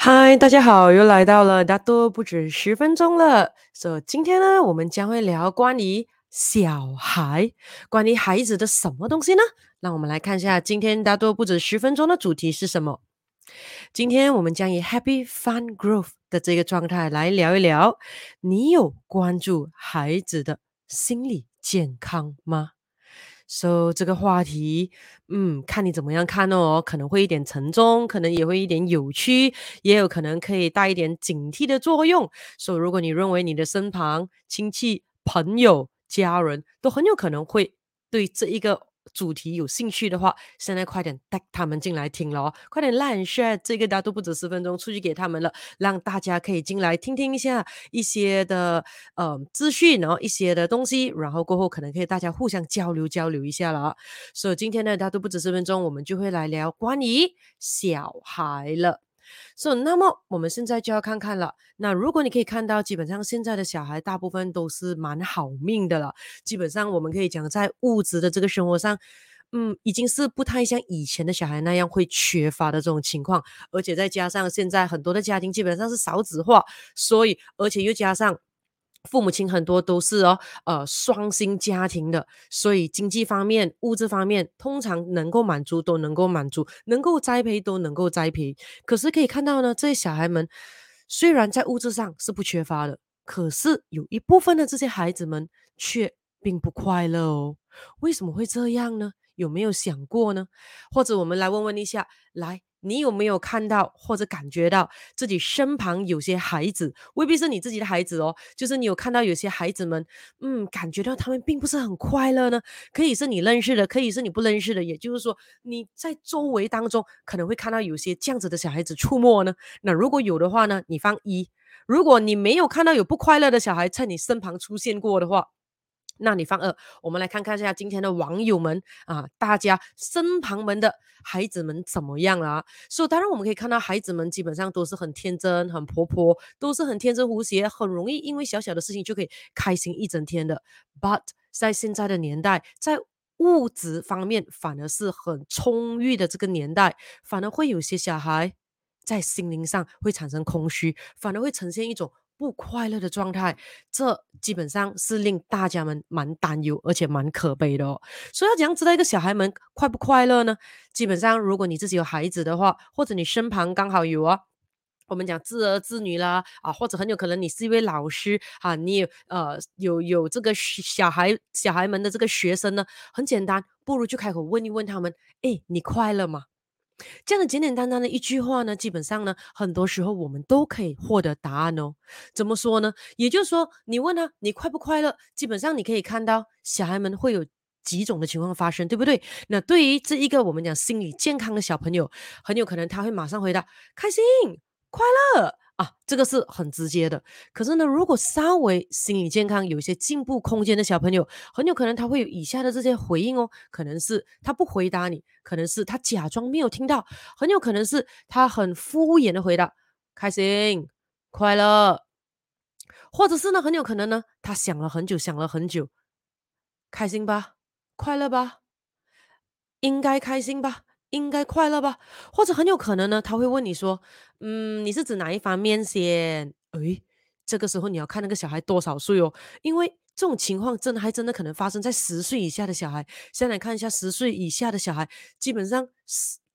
嗨，大家好，又来到了大多不止十分钟了。所以今天呢，我们将会聊关于小孩，关于孩子的什么东西呢？让我们来看一下今天大多不止十分钟的主题是什么。今天我们将以 Happy Fun Growth 的这个状态来聊一聊，你有关注孩子的心理健康吗？So 这个话题，嗯，看你怎么样看哦，可能会一点沉重，可能也会一点扭曲，也有可能可以带一点警惕的作用。所以，如果你认为你的身旁亲戚、朋友、家人都很有可能会对这一个。主题有兴趣的话，现在快点带他们进来听了哦！快点 like share 这个大都不止十分钟出去给他们了，让大家可以进来听听一下一些的呃资讯，然后一些的东西，然后过后可能可以大家互相交流交流一下了啊！所以今天呢，大都不止十分钟，我们就会来聊关于小孩了。所以，那么我们现在就要看看了。那如果你可以看到，基本上现在的小孩大部分都是蛮好命的了。基本上我们可以讲，在物质的这个生活上，嗯，已经是不太像以前的小孩那样会缺乏的这种情况。而且再加上现在很多的家庭基本上是少子化，所以而且又加上。父母亲很多都是哦，呃，双薪家庭的，所以经济方面、物质方面，通常能够满足都能够满足，能够栽培都能够栽培。可是可以看到呢，这些小孩们虽然在物质上是不缺乏的，可是有一部分的这些孩子们却并不快乐哦。为什么会这样呢？有没有想过呢？或者我们来问问一下，来。你有没有看到或者感觉到自己身旁有些孩子，未必是你自己的孩子哦，就是你有看到有些孩子们，嗯，感觉到他们并不是很快乐呢？可以是你认识的，可以是你不认识的，也就是说你在周围当中可能会看到有些这样子的小孩子出没呢。那如果有的话呢，你放一；如果你没有看到有不快乐的小孩在你身旁出现过的话。那你放二，我们来看看一下今天的网友们啊，大家身旁们的孩子们怎么样啦？所以当然我们可以看到，孩子们基本上都是很天真、很活泼，都是很天真无邪，很容易因为小小的事情就可以开心一整天的。But 在现在的年代，在物质方面反而是很充裕的这个年代，反而会有些小孩在心灵上会产生空虚，反而会呈现一种。不快乐的状态，这基本上是令大家们蛮担忧，而且蛮可悲的哦。所以要怎样知道一个小孩们快不快乐呢？基本上，如果你自己有孩子的话，或者你身旁刚好有啊，我们讲自儿自女啦啊，或者很有可能你是一位老师啊，你有呃有有这个小孩小孩们的这个学生呢，很简单，不如就开口问一问他们，诶，你快乐吗？这样的简简单单的一句话呢，基本上呢，很多时候我们都可以获得答案哦。怎么说呢？也就是说，你问他你快不快乐，基本上你可以看到小孩们会有几种的情况发生，对不对？那对于这一个我们讲心理健康的小朋友，很有可能他会马上回答开心、快乐。啊，这个是很直接的。可是呢，如果稍微心理健康有一些进步空间的小朋友，很有可能他会有以下的这些回应哦。可能是他不回答你，可能是他假装没有听到，很有可能是他很敷衍的回答，开心、快乐，或者是呢，很有可能呢，他想了很久，想了很久，开心吧，快乐吧，应该开心吧。应该快乐吧，或者很有可能呢，他会问你说：“嗯，你是指哪一方面先？”诶，这个时候你要看那个小孩多少岁哦，因为这种情况真的还真的可能发生在十岁以下的小孩。先来看一下十岁以下的小孩，基本上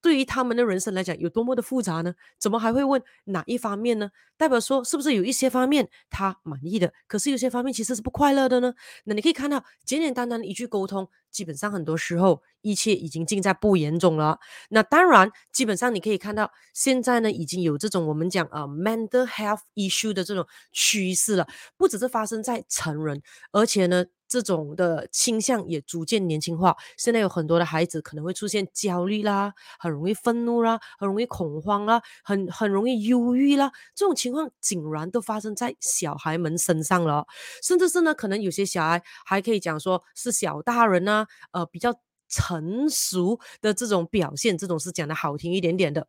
对于他们的人生来讲有多么的复杂呢？怎么还会问哪一方面呢？代表说是不是有一些方面他满意的，可是有些方面其实是不快乐的呢？那你可以看到简简单单的一句沟通。基本上很多时候，一切已经尽在不言中了。那当然，基本上你可以看到，现在呢已经有这种我们讲啊、mental health issue 的这种趋势了，不只是发生在成人，而且呢。这种的倾向也逐渐年轻化。现在有很多的孩子可能会出现焦虑啦，很容易愤怒啦，很容易恐慌啦，很很容易忧郁啦。这种情况竟然都发生在小孩们身上了，甚至是呢，可能有些小孩还可以讲说是小大人啊，呃，比较成熟的这种表现，这种是讲的好听一点点的，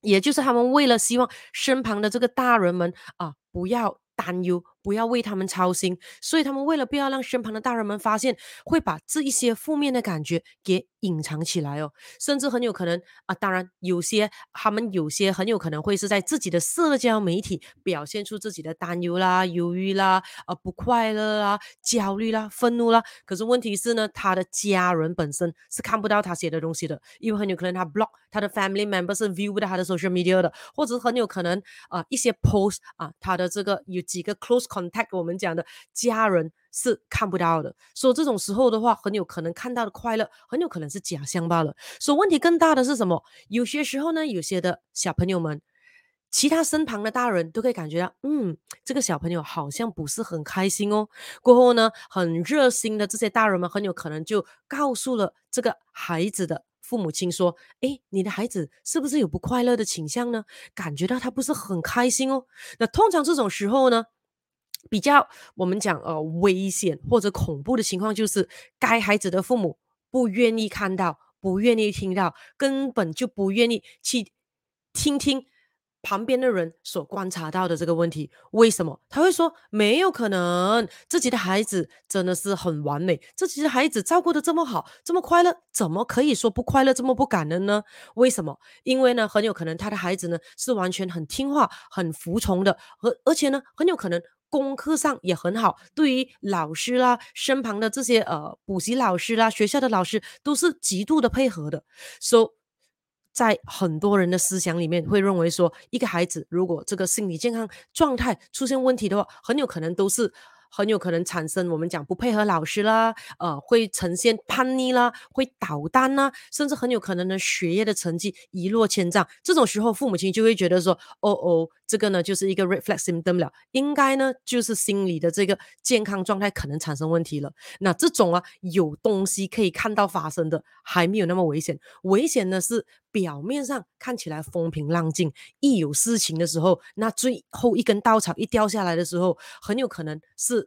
也就是他们为了希望身旁的这个大人们啊不要担忧，不要为他们操心，所以他们为了不要让身旁的大人们发现，会把这一些负面的感觉给隐藏起来哦，甚至很有可能啊，当然有些他们有些很有可能会是在自己的社交媒体表现出自己的担忧啦、忧郁啦、啊不快乐啦、焦虑啦、愤怒啦。可是问题是呢，他的家人本身是看不到他写的东西的，因为很有可能他 block 他的 family members 是 view 不到他的 social media 的，或者很有可能啊一些 post 啊他的这个有几个 close。Contact 我们讲的家人是看不到的，所以这种时候的话，很有可能看到的快乐，很有可能是假象罢了。所以问题更大的是什么？有些时候呢，有些的小朋友们，其他身旁的大人都可以感觉到，嗯，这个小朋友好像不是很开心哦。过后呢，很热心的这些大人们，很有可能就告诉了这个孩子的父母亲说，诶，你的孩子是不是有不快乐的倾向呢？感觉到他不是很开心哦。那通常这种时候呢，比较我们讲呃危险或者恐怖的情况，就是该孩子的父母不愿意看到，不愿意听到，根本就不愿意去听听旁边的人所观察到的这个问题。为什么？他会说没有可能，自己的孩子真的是很完美，自己的孩子照顾得这么好，这么快乐，怎么可以说不快乐，这么不感恩呢？为什么？因为呢，很有可能他的孩子呢是完全很听话、很服从的，而而且呢，很有可能。功课上也很好，对于老师啦、身旁的这些呃补习老师啦、学校的老师都是极度的配合的。所以在很多人的思想里面，会认为说，一个孩子如果这个心理健康状态出现问题的话，很有可能都是。很有可能产生我们讲不配合老师啦，呃，会呈现叛逆啦，会捣蛋啦，甚至很有可能呢学业的成绩一落千丈。这种时候，父母亲就会觉得说，哦哦，这个呢就是一个 reflex symptom 了，应该呢就是心理的这个健康状态可能产生问题了。那这种啊有东西可以看到发生的，还没有那么危险，危险的是。表面上看起来风平浪静，一有事情的时候，那最后一根稻草一掉下来的时候，很有可能是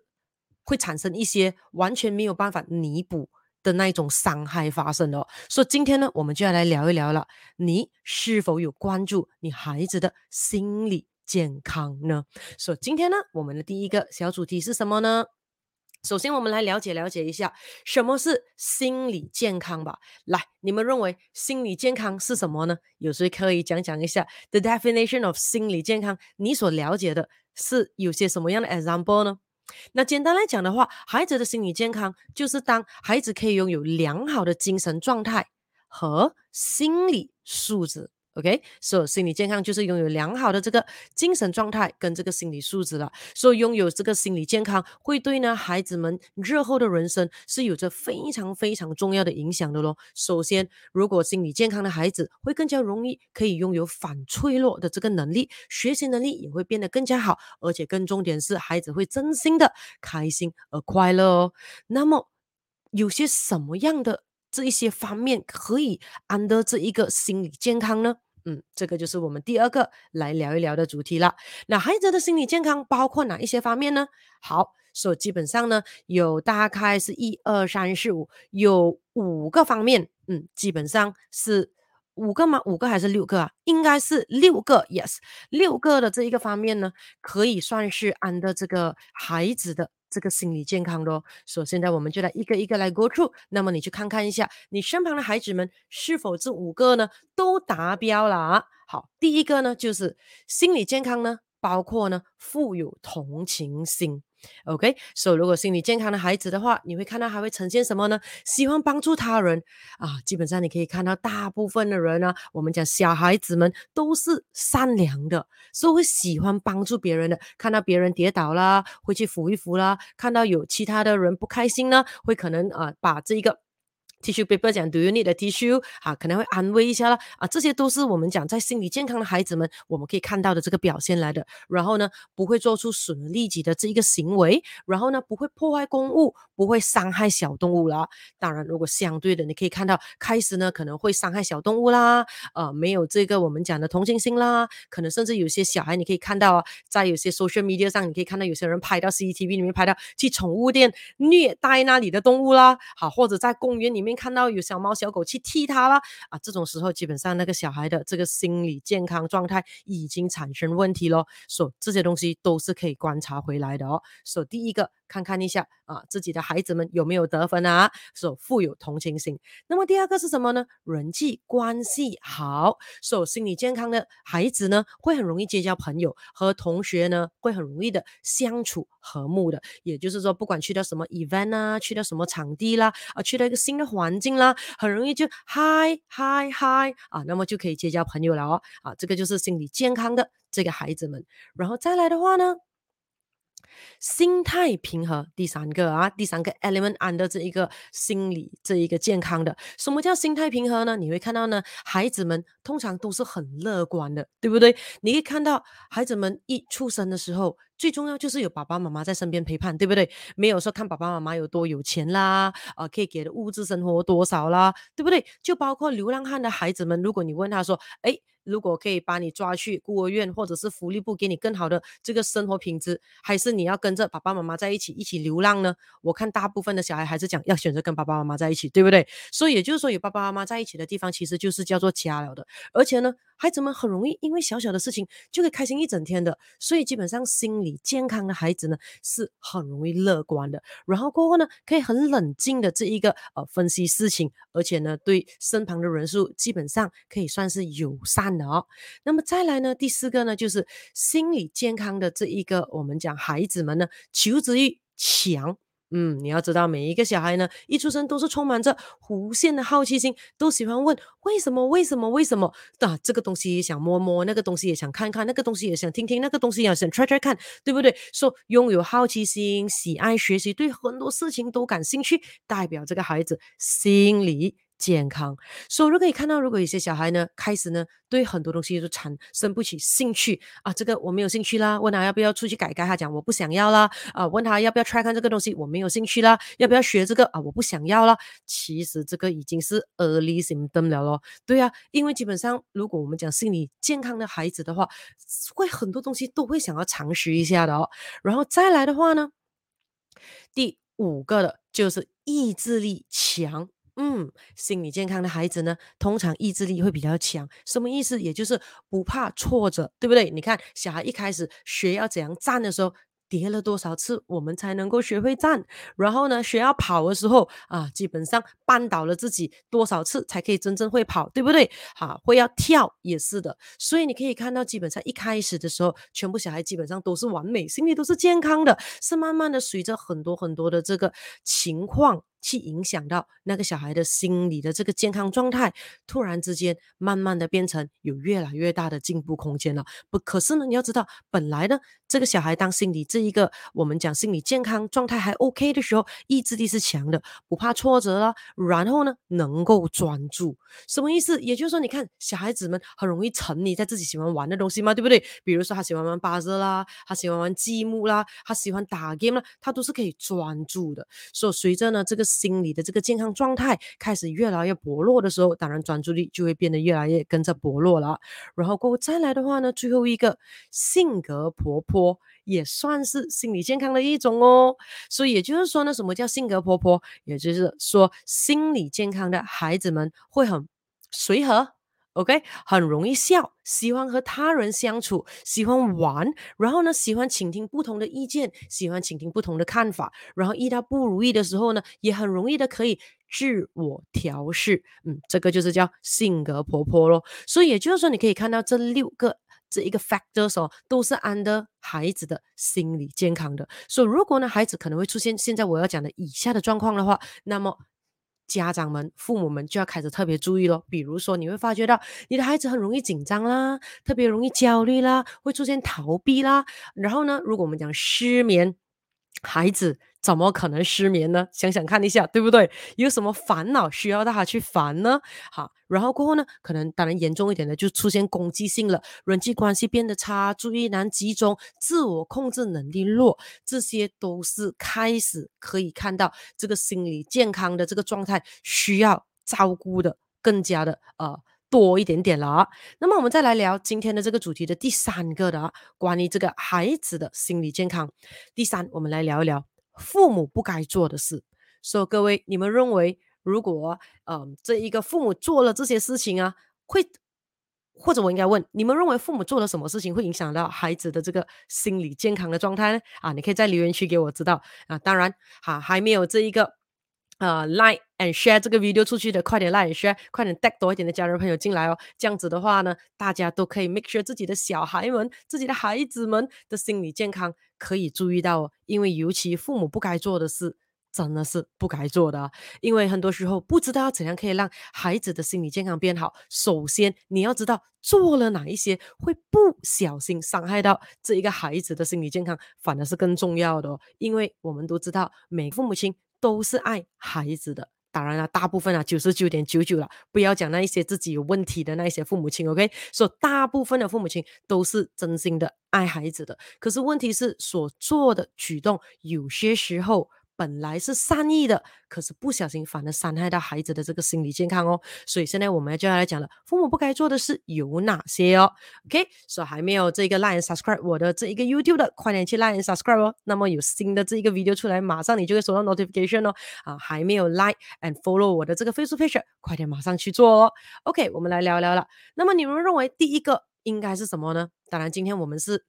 会产生一些完全没有办法弥补的那一种伤害发生的哦。所以今天呢，我们就要来聊一聊了，你是否有关注你孩子的心理健康呢？所以今天呢，我们的第一个小主题是什么呢？首先，我们来了解了解一下什么是心理健康吧。来，你们认为心理健康是什么呢？有谁可以讲讲一下 the definition of 心理健康？你所了解的是有些什么样的 example 呢？那简单来讲的话，孩子的心理健康就是当孩子可以拥有良好的精神状态和心理素质。OK，所以心理健康就是拥有良好的这个精神状态跟这个心理素质了。所以拥有这个心理健康，会对呢孩子们日后的人生是有着非常非常重要的影响的咯。首先，如果心理健康的孩子会更加容易可以拥有反脆弱的这个能力，学习能力也会变得更加好，而且更重点是孩子会真心的开心而快乐哦。那么有些什么样的这一些方面可以安得这一个心理健康呢？嗯，这个就是我们第二个来聊一聊的主题了。那孩子的心理健康包括哪一些方面呢？好，所以基本上呢，有大概是一二三四五，有五个方面。嗯，基本上是五个吗？五个还是六个啊？应该是六个。Yes，六个的这一个方面呢，可以算是安得这个孩子的。这个心理健康咯，所以现在我们就来一个一个来 go through。那么你去看看一下，你身旁的孩子们是否这五个呢都达标了啊？好，第一个呢就是心理健康呢，包括呢富有同情心。OK，所以如果心理健康的孩子的话，你会看到还会呈现什么呢？喜欢帮助他人啊，基本上你可以看到大部分的人呢，我们讲小孩子们都是善良的，所以会喜欢帮助别人的。看到别人跌倒啦，会去扶一扶啦；看到有其他的人不开心呢，会可能啊把这一个。Tissue paper 讲，Do you need a tissue？啊，可能会安慰一下啦。啊，这些都是我们讲在心理健康的孩子们，我们可以看到的这个表现来的。然后呢，不会做出损人利己的这一个行为。然后呢，不会破坏公物，不会伤害小动物啦。当然，如果相对的，你可以看到开始呢，可能会伤害小动物啦。呃，没有这个我们讲的同情心啦。可能甚至有些小孩，你可以看到啊，在有些 social media 上，你可以看到有些人拍到 CCTV 里面拍到去宠物店虐待那里的动物啦。好，或者在公园里面。看到有小猫小狗去踢它了，啊，这种时候基本上那个小孩的这个心理健康状态已经产生问题咯。所以这些东西都是可以观察回来的哦。所以第一个。看看一下啊，自己的孩子们有没有得分啊？所富有同情心。那么第二个是什么呢？人际关系好，所以心理健康的孩子呢，会很容易结交朋友，和同学呢会很容易的相处和睦的。也就是说，不管去到什么 event 啊，去到什么场地啦，啊，去到一个新的环境啦，很容易就嗨嗨嗨啊，那么就可以结交朋友了哦。啊，这个就是心理健康的这个孩子们。然后再来的话呢？心态平和，第三个啊，第三个 element under 这一个心理这一个健康的，什么叫心态平和呢？你会看到呢，孩子们通常都是很乐观的，对不对？你可以看到孩子们一出生的时候，最重要就是有爸爸妈妈在身边陪伴，对不对？没有说看爸爸妈妈有多有钱啦，啊、可以给的物质生活多少啦，对不对？就包括流浪汉的孩子们，如果你问他说，诶。如果可以把你抓去孤儿院，或者是福利部给你更好的这个生活品质，还是你要跟着爸爸妈妈在一起一起流浪呢？我看大部分的小孩还是讲要选择跟爸爸妈妈在一起，对不对？所以也就是说，有爸爸妈妈在一起的地方，其实就是叫做家了的。而且呢，孩子们很容易因为小小的事情就可以开心一整天的。所以基本上心理健康的孩子呢，是很容易乐观的。然后过后呢，可以很冷静的这一个呃分析事情，而且呢，对身旁的人数基本上可以算是友善的。哦，那么再来呢，第四个呢，就是心理健康的这一个，我们讲孩子们呢，求知欲强。嗯，你要知道，每一个小孩呢，一出生都是充满着无限的好奇心，都喜欢问为什么，为什么，为什么？啊，这个东西也想摸摸，那个东西也想看看，那个东西也想听听，那个东西也想 try try 看，对不对？说、拥有好奇心，喜爱学习，对很多事情都感兴趣，代表这个孩子心里。健康，所以如果可以看到，如果有些小孩呢，开始呢对很多东西就产生不起兴趣啊，这个我没有兴趣啦。问他要不要出去改改，他讲我不想要啦。啊，问他要不要 try 看这个东西，我没有兴趣啦。要不要学这个啊，我不想要啦。其实这个已经是 early symptom 了咯。对啊，因为基本上如果我们讲心理健康的孩子的话，会很多东西都会想要尝试一下的哦。然后再来的话呢，第五个的就是意志力强。嗯，心理健康的孩子呢，通常意志力会比较强。什么意思？也就是不怕挫折，对不对？你看，小孩一开始学要怎样站的时候，跌了多少次，我们才能够学会站？然后呢，学要跑的时候啊，基本上绊倒了自己多少次才可以真正会跑，对不对？好、会要跳也是的。所以你可以看到，基本上一开始的时候，全部小孩基本上都是完美，心理都是健康的，是慢慢的随着很多很多的这个情况。去影响到那个小孩的心理的这个健康状态，突然之间慢慢的变成有越来越大的进步空间了。不，可是呢，你要知道，本来呢，这个小孩当心理这一个我们讲心理健康状态还 OK 的时候，意志力是强的，不怕挫折了，然后呢，能够专注。什么意思？也就是说，你看小孩子们很容易沉溺在自己喜欢玩的东西嘛，对不对？比如说他喜欢玩巴士啦，他喜欢玩积木啦，他喜欢打 game 啦，他都是可以专注的。所以随着呢这个。心理的这个健康状态开始越来越薄弱的时候，当然专注力就会变得越来越跟着薄弱了。然后过后再来的话呢，最后一个性格活泼也算是心理健康的一种哦。所以也就是说呢，什么叫性格活泼？也就是说心理健康的孩子们会很随和。OK，很容易笑，喜欢和他人相处，喜欢玩，然后呢，喜欢倾听不同的意见，喜欢倾听不同的看法，然后遇到不如意的时候呢，也很容易的可以自我调试。嗯，这个就是叫性格活泼咯。所以也就是说，你可以看到这六个这一个 factors 哦，都是 under 孩子的心理健康的。所以如果呢，孩子可能会出现现在我要讲的以下的状况的话，那么。家长们、父母们就要开始特别注意咯。比如说，你会发觉到你的孩子很容易紧张啦，特别容易焦虑啦，会出现逃避啦。然后呢，如果我们讲失眠，孩子。怎么可能失眠呢？想想看一下，对不对？有什么烦恼需要大家去烦呢？好，然后过后呢，可能当然严重一点的就出现攻击性了，人际关系变得差，注意难集中，自我控制能力弱，这些都是开始可以看到这个心理健康的这个状态需要照顾的更加的呃多一点点了啊。那么我们再来聊今天的这个主题的第三个的啊，关于这个孩子的心理健康。第三，我们来聊一聊。父母不该做的事，所以各位，你们认为如果呃这一个父母做了这些事情啊，会。或者我应该问，你们认为父母做了什么事情会影响到孩子的这个心理健康的状态呢？啊，你可以在留言区给我知道啊。当然，哈、还没有这一个呃 like and share 这个 video 出去的，快点 like and share，快点带多一点的家人朋友进来哦。这样子的话呢，大家都可以 make sure 自己的小孩们、自己的孩子们的心理健康可以注意到哦。因为尤其父母不该做的事。真的是不该做的，因为很多时候不知道怎样可以让孩子的心理健康变好。首先，你要知道做了哪一些会不小心伤害到这一个孩子的心理健康，反而是更重要的哦。因为我们都知道，每个父母亲都是爱孩子的，当然了，大部分啊，九十九点九九了，不要讲那一些自己有问题的那一些父母亲，OK？所以大部分的父母亲都是真心的爱孩子的。可是问题是，所做的举动有些时候。本来是善意的，可是不小心反而伤害到孩子的这个心理健康哦。所以现在我们就要来讲了，父母不该做的事有哪些哦？OK，所以还没有这个 like subscribe 我的这一个 YouTube 的，快点去 like subscribe 哦。那么有新的这一个 video 出来，马上你就会收到 notification 哦。啊，还没有 like and follow 我的这个 Facebook page，快点马上去做哦。OK，我们来聊聊了。那么你们认为第一个应该是什么呢？当然，今天我们是。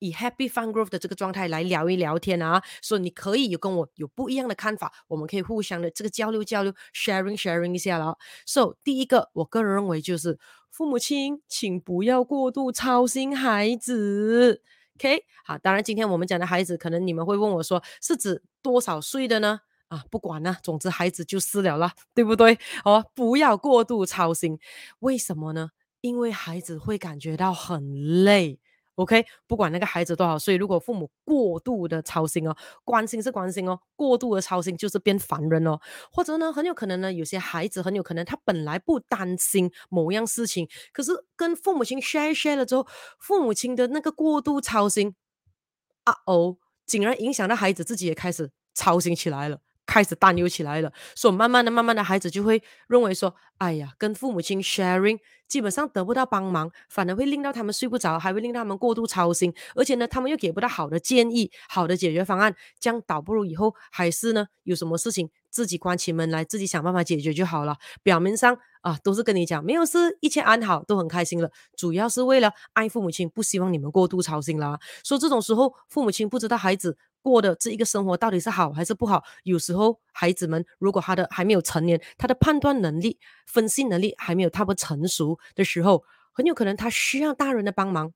以 Happy Fun Growth 的这个状态来聊一聊天啊，所以你可以有跟我有不一样的看法，我们可以互相的这个交流交流，sharing sharing 一下了。So 第一个，我个人认为就是父母亲，请不要过度操心孩子。OK，好，当然今天我们讲的孩子，可能你们会问我说，是指多少岁的呢？啊，不管了，总之孩子就是了啦，对不对？哦，不要过度操心，为什么呢？因为孩子会感觉到很累。OK，不管那个孩子多少岁，如果父母过度的操心哦，关心是关心哦，过度的操心就是变烦人哦。或者呢，很有可能呢，有些孩子很有可能他本来不担心某样事情，可是跟父母亲 share share 了之后，父母亲的那个过度操心，啊哦，竟然影响到孩子自己也开始操心起来了。开始担忧起来了，所以慢慢的、慢慢的，孩子就会认为说：“哎呀，跟父母亲 sharing 基本上得不到帮忙，反而会令到他们睡不着，还会令到他们过度操心，而且呢，他们又给不到好的建议、好的解决方案，这样倒不如以后还是呢，有什么事情自己关起门来，自己想办法解决就好了。表面上啊，都是跟你讲没有事，一切安好，都很开心了，主要是为了爱父母亲，不希望你们过度操心啦。所以这种时候，父母亲不知道孩子。”过的这一个生活到底是好还是不好？有时候孩子们如果他的还没有成年，他的判断能力、分析能力还没有他不成熟的时候，很有可能他需要大人的帮忙，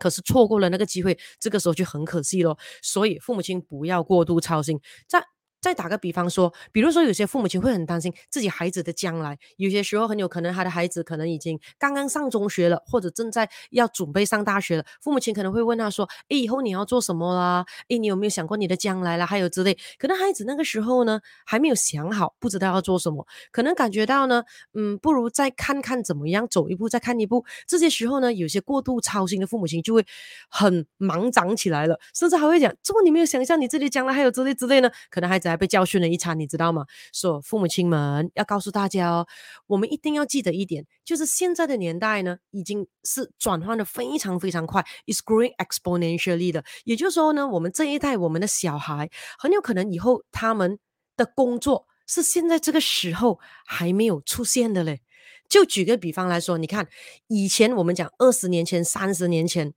可是错过了那个机会，这个时候就很可惜咯。所以父母亲不要过度操心，在。再打个比方说，比如说有些父母亲会很担心自己孩子的将来，有些时候很有可能他的孩子可能已经刚刚上中学了，或者正在要准备上大学了，父母亲可能会问他说：“诶，以后你要做什么啦？诶，你有没有想过你的将来啦？还有之类。”可能孩子那个时候呢，还没有想好，不知道要做什么，可能感觉到呢，嗯，不如再看看怎么样，走一步再看一步。这些时候呢，有些过度操心的父母亲就会很忙长起来了，甚至还会讲：“怎么你没有想象你自己将来还有之类之类呢？”可能孩子。还被教训了一餐，你知道吗？说父母亲们要告诉大家哦，我们一定要记得一点，就是现在的年代呢，已经是转换的非常非常快，is growing exponentially 的。也就是说呢，我们这一代我们的小孩很有可能以后他们的工作是现在这个时候还没有出现的嘞。就举个比方来说，你看以前我们讲二十年前、三十年前。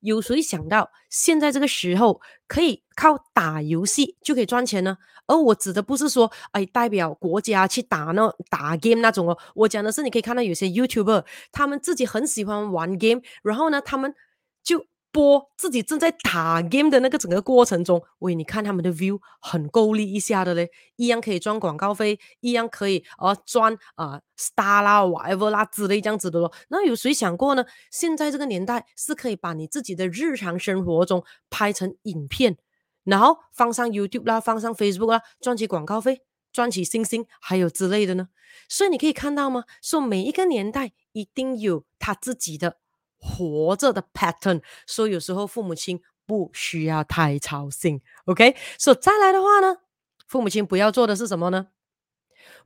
有谁想到现在这个时候可以靠打游戏就可以赚钱呢？而我指的不是说，哎，代表国家去打那打 game 那种哦。我讲的是，你可以看到有些 YouTuber，他们自己很喜欢玩 game，然后呢，他们就。播自己正在打 game 的那个整个过程中，喂，你看他们的 view 很够力一下的嘞，一样可以赚广告费，一样可以呃赚啊、star 啦、whatever 啦之类这样子的咯。那有谁想过呢？现在这个年代是可以把你自己的日常生活中拍成影片，然后放上 YouTube 啦，放上 Facebook 啦，赚取广告费，赚取星星，还有之类的呢。所以你可以看到吗？说每一个年代一定有他自己的。活着的 pattern，所以有时候父母亲不需要太操心，OK？所以再来的话呢，父母亲不要做的是什么呢？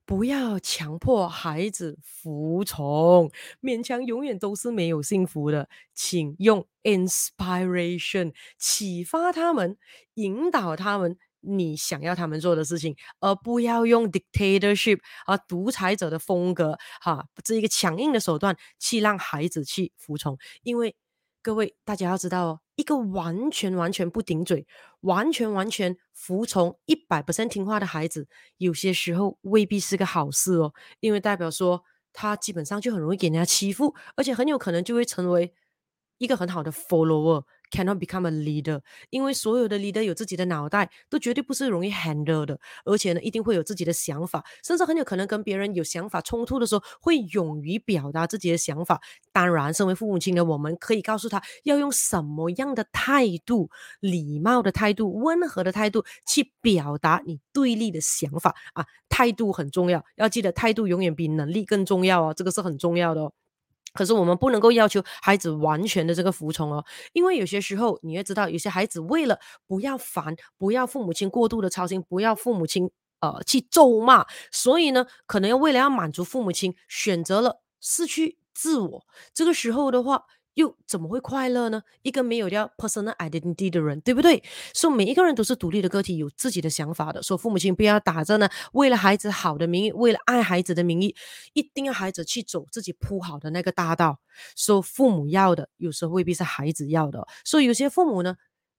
不要强迫孩子服从，勉强永远都是没有幸福的。请用 inspiration 启发他们，引导他们，你想要他们做的事情，而不要用 dictatorship 啊独裁者的风格哈，这一个强硬的手段去让孩子去服从。因为各位大家要知道哦，一个完全完全不顶嘴、完全完全服从一百 percent 听话的孩子，有些时候未必是个好事哦，因为代表说他基本上就很容易给人家欺负，而且很有可能就会成为一个很好的 follower。Cannot become a leader，因为所有的 leader 有自己的脑袋，都绝对不是容易 handle 的，而且呢，一定会有自己的想法，甚至很有可能跟别人有想法冲突的时候，会勇于表达自己的想法。当然，身为父母亲的我们，可以告诉他要用什么样的态度，礼貌的态度，温和的态度去表达你对立的想法啊，态度很重要，要记得态度永远比能力更重要哦，这个是很重要的哦。可是我们不能够要求孩子完全的这个服从哦，因为有些时候你也知道，有些孩子为了不要烦，不要父母亲过度的操心，不要父母亲呃去咒骂，所以呢，可能要为了要满足父母亲，选择了失去自我。这个时候的话。又怎么会快乐呢？一个没有掉 personal identity 的人，对不对？所以每一个人都是独立的个体，有自己的想法的。说父母亲不要打着呢，为了孩子好的名义，为了爱孩子的名义，一定要孩子去走自己铺好的那个大道。说父母要的，有时候未必是孩子要的。所以有些父母呢。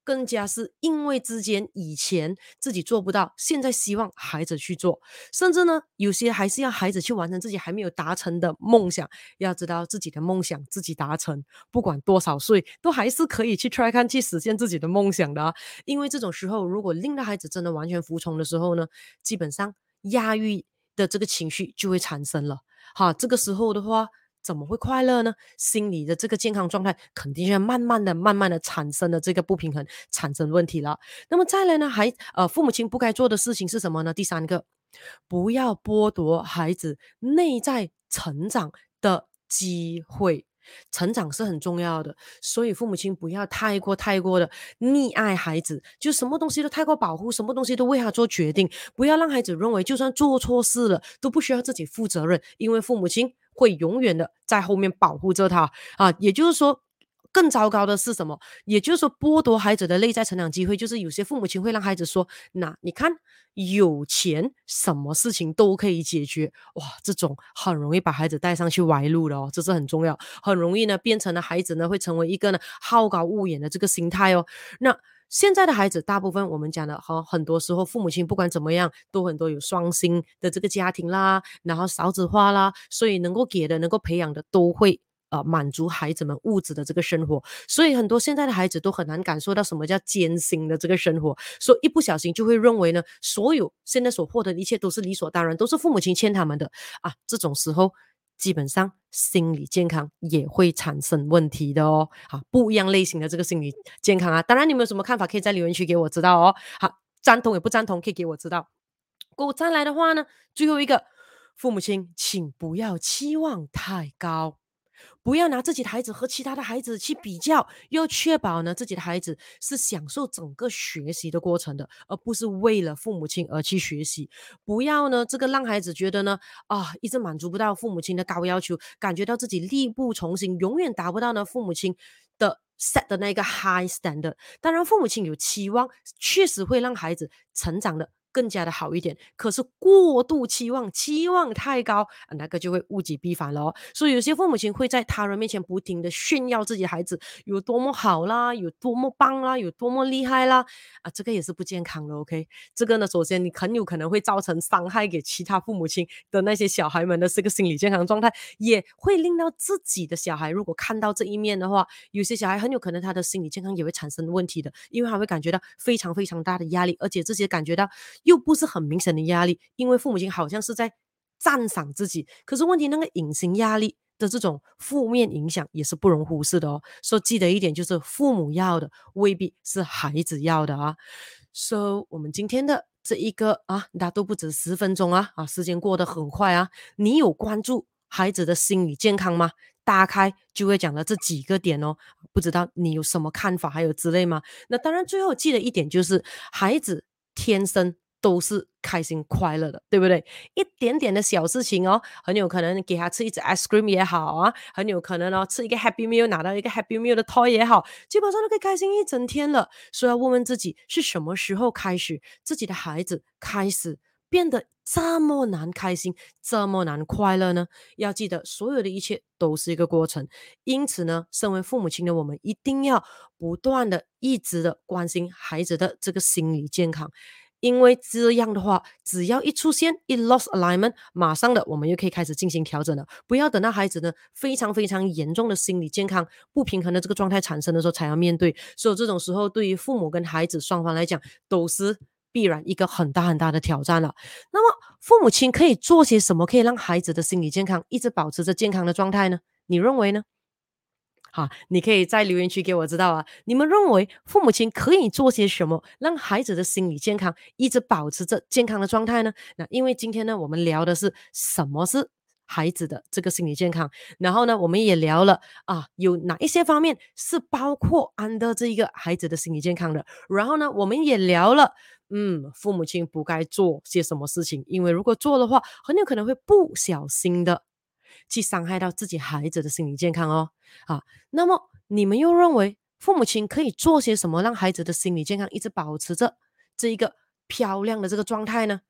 更加是因为之间以前自己做不到，现在希望孩子去做，甚至呢，有些还是要孩子去完成自己还没有达成的梦想。要知道自己的梦想自己达成，不管多少岁，都还是可以去 try 看去实现自己的梦想的。因为这种时候，如果令到孩子真的完全服从的时候呢，基本上压抑的这个情绪就会产生了。哈，这个时候的话。怎么会快乐呢？心理的这个健康状态肯定要慢慢的、慢慢的产生了这个不平衡，产生问题了。那么再来呢？还呃，父母亲不该做的事情是什么呢？第三个，不要剥夺孩子内在成长的机会。成长是很重要的，所以父母亲不要太过、太过的溺爱孩子，就什么东西都太过保护，什么东西都为他做决定，不要让孩子认为就算做错事了都不需要自己负责任，因为父母亲。会永远的在后面保护着他啊，也就是说，更糟糕的是什么？也就是说，剥夺孩子的内在成长机会，就是有些父母亲会让孩子说：“那你看，有钱什么事情都可以解决。”哇，这种很容易把孩子带上去歪路的哦，这是很重要，很容易呢变成了孩子呢会成为一个呢好高骛远的这个心态哦。那。现在的孩子，大部分我们讲的哈，很多时候父母亲不管怎么样，都很多有双薪的这个家庭啦，然后少子化啦，所以能够给的、能够培养的，都会呃满足孩子们物质的这个生活。所以很多现在的孩子都很难感受到什么叫艰辛的这个生活，所以一不小心就会认为呢，所有现在所获得的一切都是理所当然，都是父母亲欠他们的啊。这种时候。基本上心理健康也会产生问题的哦，好，不一样类型的这个心理健康啊，当然你们有什么看法，可以在留言区给我知道哦。好，赞同也不赞同，可以给我知道。过再来的话呢，最后一个，父母亲请不要期望太高。不要拿自己的孩子和其他的孩子去比较，要确保呢自己的孩子是享受整个学习的过程的，而不是为了父母亲而去学习。不要呢这个让孩子觉得呢啊一直满足不到父母亲的高要求，感觉到自己力不从心，永远达不到呢父母亲的 set 的那个 high standard。当然父母亲有期望，确实会让孩子成长的。更加的好一点，可是过度期望，期望太高，那个就会物极必反了哦。所以有些父母亲会在他人面前不停的炫耀自己孩子有多么好啦，有多么棒啦，有多么厉害啦，啊，这个也是不健康的。OK，这个呢，首先你很有可能会造成伤害给其他父母亲的那些小孩们的这个心理健康状态，也会令到自己的小孩如果看到这一面的话，有些小孩很有可能他的心理健康也会产生问题的，因为他会感觉到非常非常大的压力，而且这些感觉到。又不是很明显的压力，因为父母亲好像是在赞赏自己，可是问题那个隐形压力的这种负面影响也是不容忽视的哦。所以记得一点就是，父母要的未必是孩子要的啊。所以我们今天的这一个啊，那都不止十分钟啊，啊，时间过得很快啊。你有关注孩子的心理健康吗？打开就会讲到这几个点哦，不知道你有什么看法，还有之类吗？那当然，最后记得一点就是，孩子天生。都是开心快乐的，对不对？一点点的小事情哦，很有可能给他吃一只 ice cream 也好啊，很有可能哦吃一个 happy meal 拿到一个 happy meal 的 toy 也好，基本上都可以开心一整天了。所以要问问自己，是什么时候开始自己的孩子开始变得这么难开心，这么难快乐呢？要记得，所有的一切都是一个过程。因此呢，身为父母亲的我们，一定要不断的、一直的关心孩子的这个心理健康。因为这样的话，只要一出现一 lost alignment，马上的我们又可以开始进行调整了。不要等到孩子呢非常非常严重的心理健康不平衡的这个状态产生的时候才要面对。所以这种时候，对于父母跟孩子双方来讲，都是必然一个很大很大的挑战了。那么，父母亲可以做些什么，可以让孩子的心理健康一直保持着健康的状态呢？你认为呢？啊，你可以在留言区给我知道啊。你们认为父母亲可以做些什么，让孩子的心理健康一直保持着健康的状态呢？那因为今天呢，我们聊的是什么是孩子的这个心理健康，然后呢，我们也聊了啊，有哪一些方面是包括安的这一个孩子的心理健康的。然后呢，我们也聊了，嗯，父母亲不该做些什么事情，因为如果做的话，很有可能会不小心的。去伤害到自己孩子的心理健康哦，啊，那么你们又认为父母亲可以做些什么，让孩子的心理健康一直保持着这一个漂亮的这个状态呢？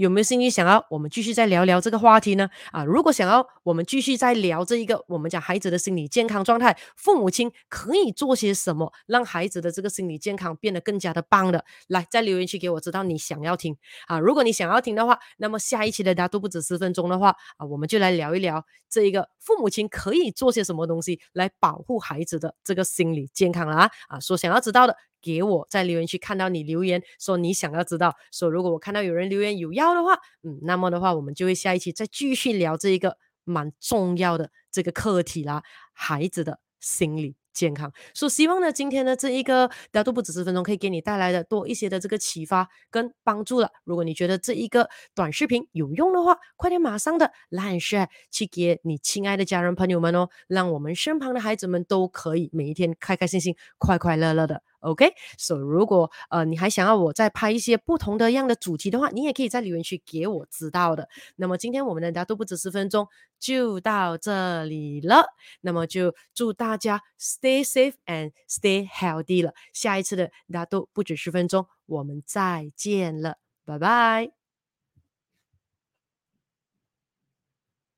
有没有兴趣想要我们继续再聊聊这个话题呢？啊，如果想要我们继续再聊这一个我们讲孩子的心理健康状态，父母亲可以做些什么，让孩子的这个心理健康变得更加的棒的？来，在留言区给我知道你想要听啊。如果你想要听的话，那么下一期的大家都不止十分钟的话啊，我们就来聊一聊这一个父母亲可以做些什么东西来保护孩子的这个心理健康了啊啊，说想要知道的。给我在留言区看到你留言说你想要知道，说如果我看到有人留言有要的话，嗯，那么的话我们就会下一期再继续聊这一个蛮重要的这个课题啦，孩子的心理健康。所以希望呢，今天的这一个大家都不止十分钟，可以给你带来的多一些的这个启发跟帮助了。如果你觉得这一个短视频有用的话，快点马上的 like share 去给你亲爱的家人朋友们哦，让我们身旁的孩子们都可以每一天开开心心、快快乐乐的。OK，so、如果呃你还想要我再拍一些不同的样的主题的话，你也可以在留言区给我知道的。那么今天我们的大都不止十分钟就到这里了，那么就祝大家 stay safe and stay healthy 了。下一次的大都不止十分钟，我们再见了，拜拜。